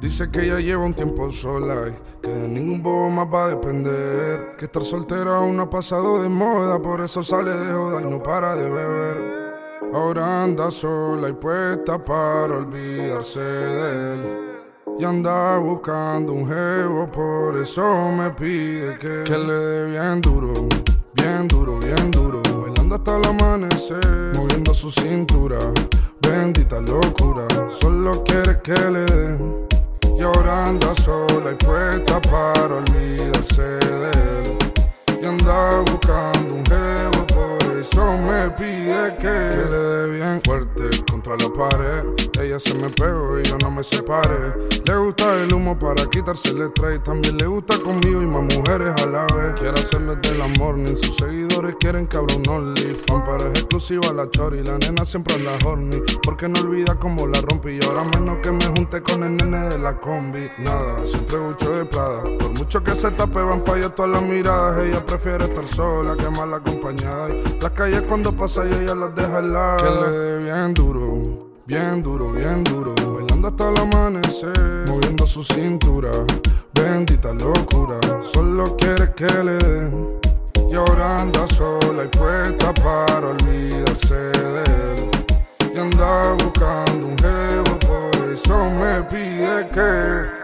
Dice que ya lleva un tiempo sola y que de ningún bobo más va a depender. Que estar soltera aún no ha pasado de moda, por eso sale de joda y no para de beber. Ahora anda sola y puesta para olvidarse de él. Y anda buscando un jevo, por eso me pide que, que le dé bien duro, bien duro, bien duro. Bailando hasta el amanecer, moviendo su cintura. Bendita locura, solo quiere que le y puesta para olvidarse de él. Y anda buscando un jevo, por eso me pide que, le dé bien fuerte contra la pared. Ella se me pegó y yo no me separé. Le gusta el humo para quitarse el estrés. También le gusta conmigo y más mujeres a la vez. Quiere hacerle del amor, ni sus seguidores quieren cabrón only. Fan para es exclusiva la chori. La nena siempre anda horny. Porque no olvida cómo la rompí. Y ahora menos que me junte con el nene de la combi. Nada, siempre mucho de Prada. Por mucho que se tape, van pa' allá todas las miradas. Ella prefiere estar sola que mal acompañada. Y las calles cuando pasa y ella las deja heladas. Que le dé bien duro. Bien duro, bien duro, hasta el amanecer, moviendo su cintura, bendita locura, solo quiere que le dé. Y ahora anda sola y puesta para olvidarse de él. Y anda buscando un jevo, por eso me pide que